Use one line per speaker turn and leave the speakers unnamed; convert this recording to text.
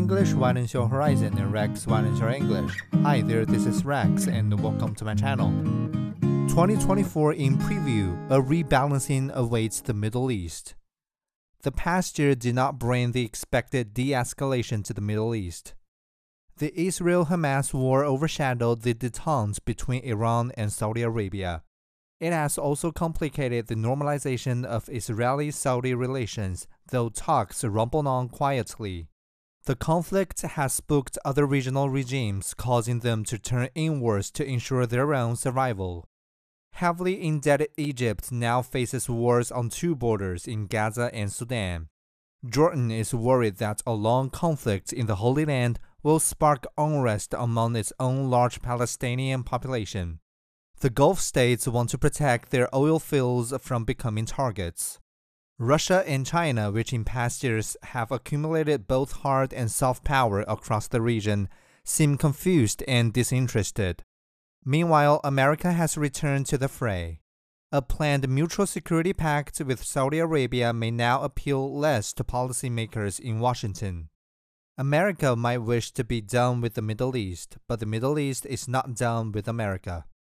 English widens your horizon and Rex widens your English. Hi there, this is Rex and welcome to my channel. 2024 in preview, a rebalancing awaits the Middle East. The past year did not bring the expected de escalation to the Middle East. The Israel Hamas war overshadowed the detente between Iran and Saudi Arabia. It has also complicated the normalization of Israeli Saudi relations, though talks rumbled on quietly. The conflict has spooked other regional regimes, causing them to turn inwards to ensure their own survival. Heavily indebted Egypt now faces wars on two borders in Gaza and Sudan. Jordan is worried that a long conflict in the Holy Land will spark unrest among its own large Palestinian population. The Gulf states want to protect their oil fields from becoming targets. Russia and China, which in past years have accumulated both hard and soft power across the region, seem confused and disinterested. Meanwhile, America has returned to the fray. A planned mutual security pact with Saudi Arabia may now appeal less to policymakers in Washington. America might wish to be done with the Middle East, but the Middle East is not done with America.